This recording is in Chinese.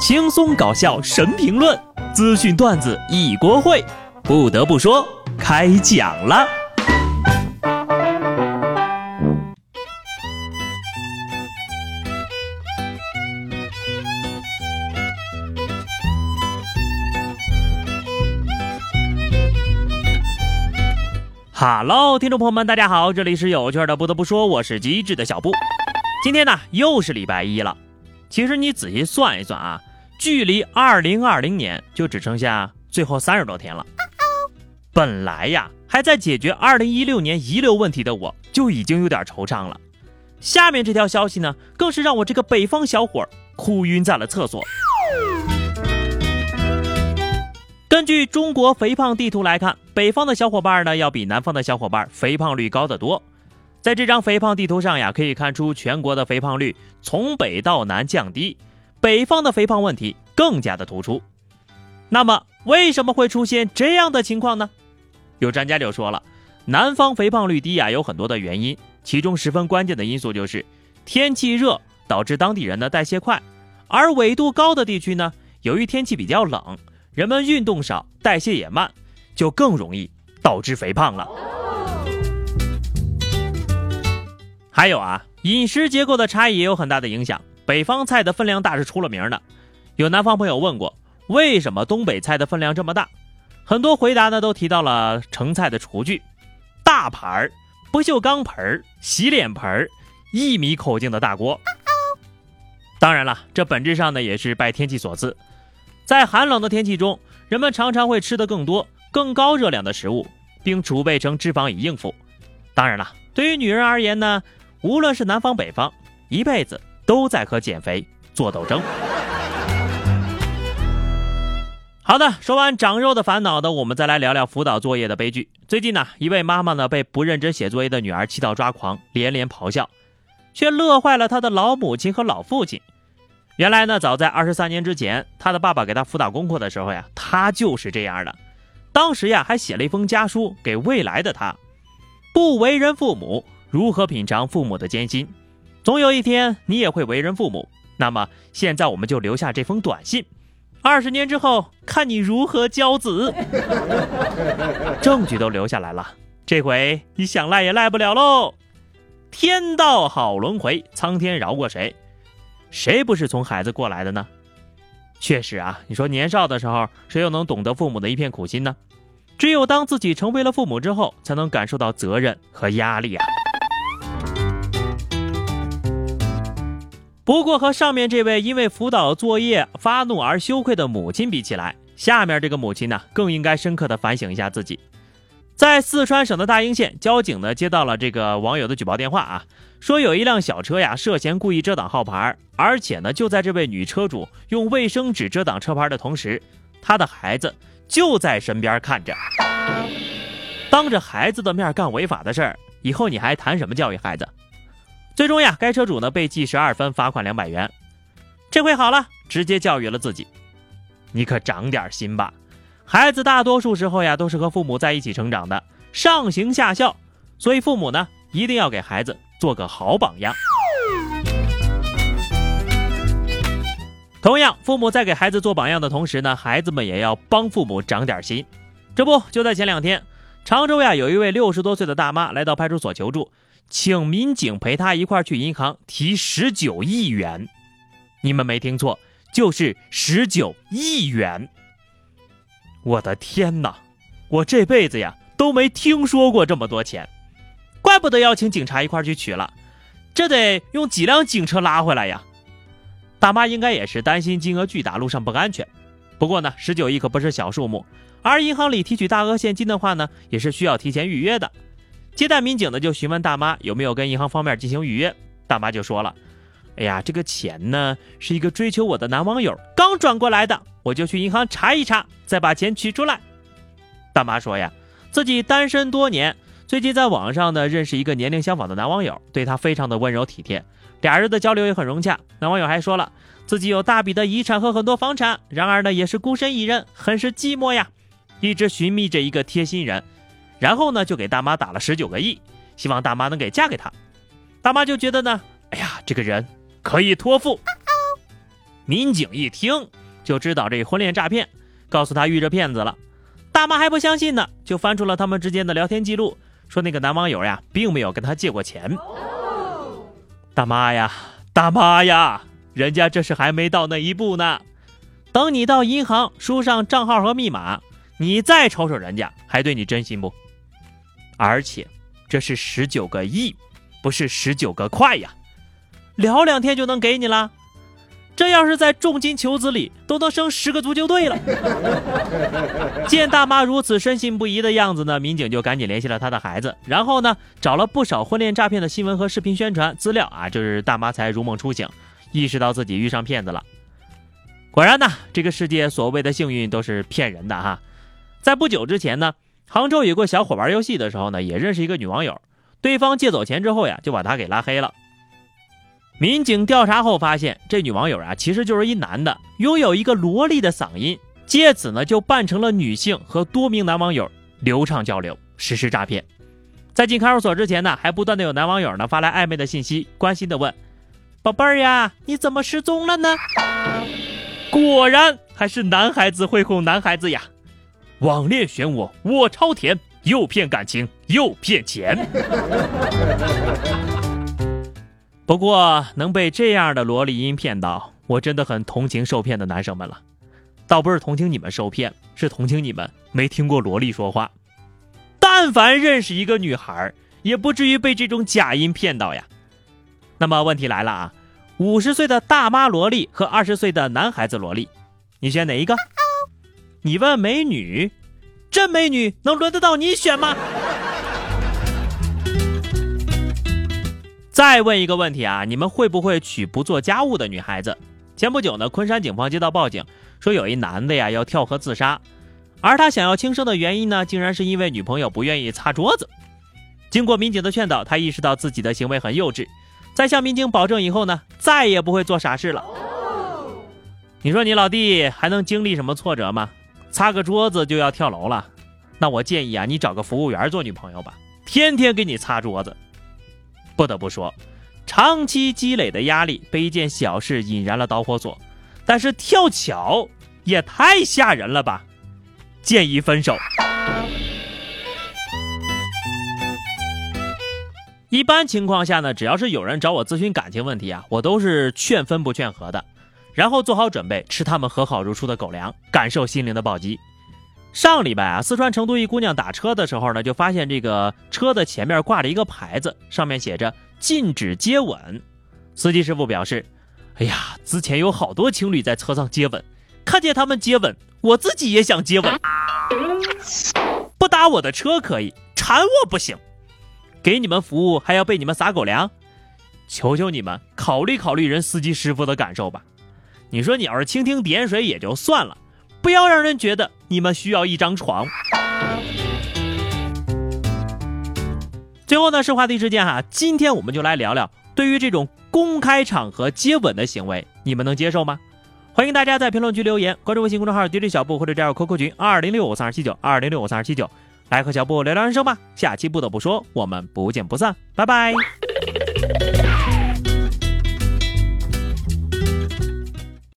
轻松搞笑神评论，资讯段子一锅烩。不得不说，开讲了。哈喽，听众朋友们，大家好，这里是有趣的。不得不说，我是机智的小布。今天呢，又是礼拜一了。其实你仔细算一算啊，距离二零二零年就只剩下最后三十多天了。本来呀，还在解决二零一六年遗留问题的我，就已经有点惆怅了。下面这条消息呢，更是让我这个北方小伙哭晕在了厕所。根据中国肥胖地图来看，北方的小伙伴呢，要比南方的小伙伴肥胖率高得多。在这张肥胖地图上呀，可以看出全国的肥胖率从北到南降低，北方的肥胖问题更加的突出。那么，为什么会出现这样的情况呢？有专家就说了，南方肥胖率低呀，有很多的原因，其中十分关键的因素就是天气热导致当地人的代谢快，而纬度高的地区呢，由于天气比较冷。人们运动少，代谢也慢，就更容易导致肥胖了。还有啊，饮食结构的差异也有很大的影响。北方菜的分量大是出了名的，有南方朋友问过，为什么东北菜的分量这么大？很多回答呢都提到了盛菜的厨具，大盘儿、不锈钢盆儿、洗脸盆儿、一米口径的大锅。当然了，这本质上呢也是拜天气所赐。在寒冷的天气中，人们常常会吃得更多、更高热量的食物，并储备成脂肪以应付。当然了，对于女人而言呢，无论是南方北方，一辈子都在和减肥做斗争。好的，说完长肉的烦恼的，我们再来聊聊辅导作业的悲剧。最近呢，一位妈妈呢被不认真写作业的女儿气到抓狂，连连咆哮，却乐坏了她的老母亲和老父亲。原来呢，早在二十三年之前，他的爸爸给他辅导功课的时候呀，他就是这样的。当时呀，还写了一封家书给未来的他：不为人父母，如何品尝父母的艰辛？总有一天你也会为人父母。那么现在我们就留下这封短信，二十年之后看你如何教子。证据都留下来了，这回你想赖也赖不了喽。天道好轮回，苍天饶过谁？谁不是从孩子过来的呢？确实啊，你说年少的时候，谁又能懂得父母的一片苦心呢？只有当自己成为了父母之后，才能感受到责任和压力啊。不过和上面这位因为辅导作业发怒而羞愧的母亲比起来，下面这个母亲呢，更应该深刻的反省一下自己。在四川省的大英县，交警呢接到了这个网友的举报电话啊，说有一辆小车呀涉嫌故意遮挡号牌，而且呢就在这位女车主用卫生纸遮挡车牌的同时，她的孩子就在身边看着。当着孩子的面干违法的事儿，以后你还谈什么教育孩子？最终呀，该车主呢被记十二分，罚款两百元。这回好了，直接教育了自己，你可长点心吧。孩子大多数时候呀，都是和父母在一起成长的，上行下效，所以父母呢，一定要给孩子做个好榜样。同样，父母在给孩子做榜样的同时呢，孩子们也要帮父母长点心。这不，就在前两天，常州呀，有一位六十多岁的大妈来到派出所求助，请民警陪他一块去银行提十九亿元。你们没听错，就是十九亿元。我的天哪！我这辈子呀都没听说过这么多钱，怪不得要请警察一块去取了，这得用几辆警车拉回来呀！大妈应该也是担心金额巨大，路上不安全。不过呢，十九亿可不是小数目，而银行里提取大额现金的话呢，也是需要提前预约的。接待民警的就询问大妈有没有跟银行方面进行预约，大妈就说了：“哎呀，这个钱呢是一个追求我的男网友刚转过来的。”我就去银行查一查，再把钱取出来。大妈说呀，自己单身多年，最近在网上呢认识一个年龄相仿的男网友，对她非常的温柔体贴，俩人的交流也很融洽。男网友还说了，自己有大笔的遗产和很多房产，然而呢也是孤身一人，很是寂寞呀，一直寻觅着一个贴心人。然后呢就给大妈打了十九个亿，希望大妈能给嫁给他。大妈就觉得呢，哎呀，这个人可以托付。民警一听就知道这婚恋诈骗，告诉他遇着骗子了。大妈还不相信呢，就翻出了他们之间的聊天记录，说那个男网友呀，并没有跟他借过钱。大妈呀，大妈呀，人家这是还没到那一步呢。等你到银行输上账号和密码，你再瞅瞅人家还对你真心不？而且这是十九个亿，不是十九个块呀，聊两天就能给你了。这要是在重金求子里，都能生十个足球队了。见大妈如此深信不疑的样子呢，民警就赶紧联系了她的孩子，然后呢，找了不少婚恋诈骗的新闻和视频宣传资料啊，就是大妈才如梦初醒，意识到自己遇上骗子了。果然呢，这个世界所谓的幸运都是骗人的哈。在不久之前呢，杭州有个小伙玩游戏的时候呢，也认识一个女网友，对方借走钱之后呀，就把他给拉黑了。民警调查后发现，这女网友啊，其实就是一男的，拥有一个萝莉的嗓音，借此呢就扮成了女性，和多名男网友流畅交流，实施诈骗。在进看守所之前呢，还不断的有男网友呢发来暧昧的信息，关心的问：“宝贝儿呀，你怎么失踪了呢？”果然还是男孩子会哄男孩子呀，网恋选我，我超甜，又骗感情又骗钱。不过能被这样的萝莉音骗到，我真的很同情受骗的男生们了。倒不是同情你们受骗，是同情你们没听过萝莉说话。但凡认识一个女孩，也不至于被这种假音骗到呀。那么问题来了啊，五十岁的大妈萝莉和二十岁的男孩子萝莉，你选哪一个？你问美女，真美女能轮得到你选吗？再问一个问题啊，你们会不会娶不做家务的女孩子？前不久呢，昆山警方接到报警，说有一男的呀要跳河自杀，而他想要轻生的原因呢，竟然是因为女朋友不愿意擦桌子。经过民警的劝导，他意识到自己的行为很幼稚，在向民警保证以后呢，再也不会做傻事了。你说你老弟还能经历什么挫折吗？擦个桌子就要跳楼了？那我建议啊，你找个服务员做女朋友吧，天天给你擦桌子。不得不说，长期积累的压力被一件小事引燃了导火索，但是跳桥也太吓人了吧！建议分手。一般情况下呢，只要是有人找我咨询感情问题啊，我都是劝分不劝和的，然后做好准备吃他们和好如初的狗粮，感受心灵的暴击。上礼拜啊，四川成都一姑娘打车的时候呢，就发现这个车的前面挂着一个牌子，上面写着“禁止接吻”。司机师傅表示：“哎呀，之前有好多情侣在车上接吻，看见他们接吻，我自己也想接吻。不搭我的车可以，缠我不行。给你们服务还要被你们撒狗粮，求求你们考虑考虑人司机师傅的感受吧。你说你要是蜻蜓点水也就算了。”不要让人觉得你们需要一张床。最后呢是话题时间哈，今天我们就来聊聊，对于这种公开场合接吻的行为，你们能接受吗？欢迎大家在评论区留言，关注微信公众号 DJ 小布或者加入 QQ 群二零六五三二七九二零六五三二七九，来和小布聊聊人生吧。下期不得不说，我们不见不散，拜拜。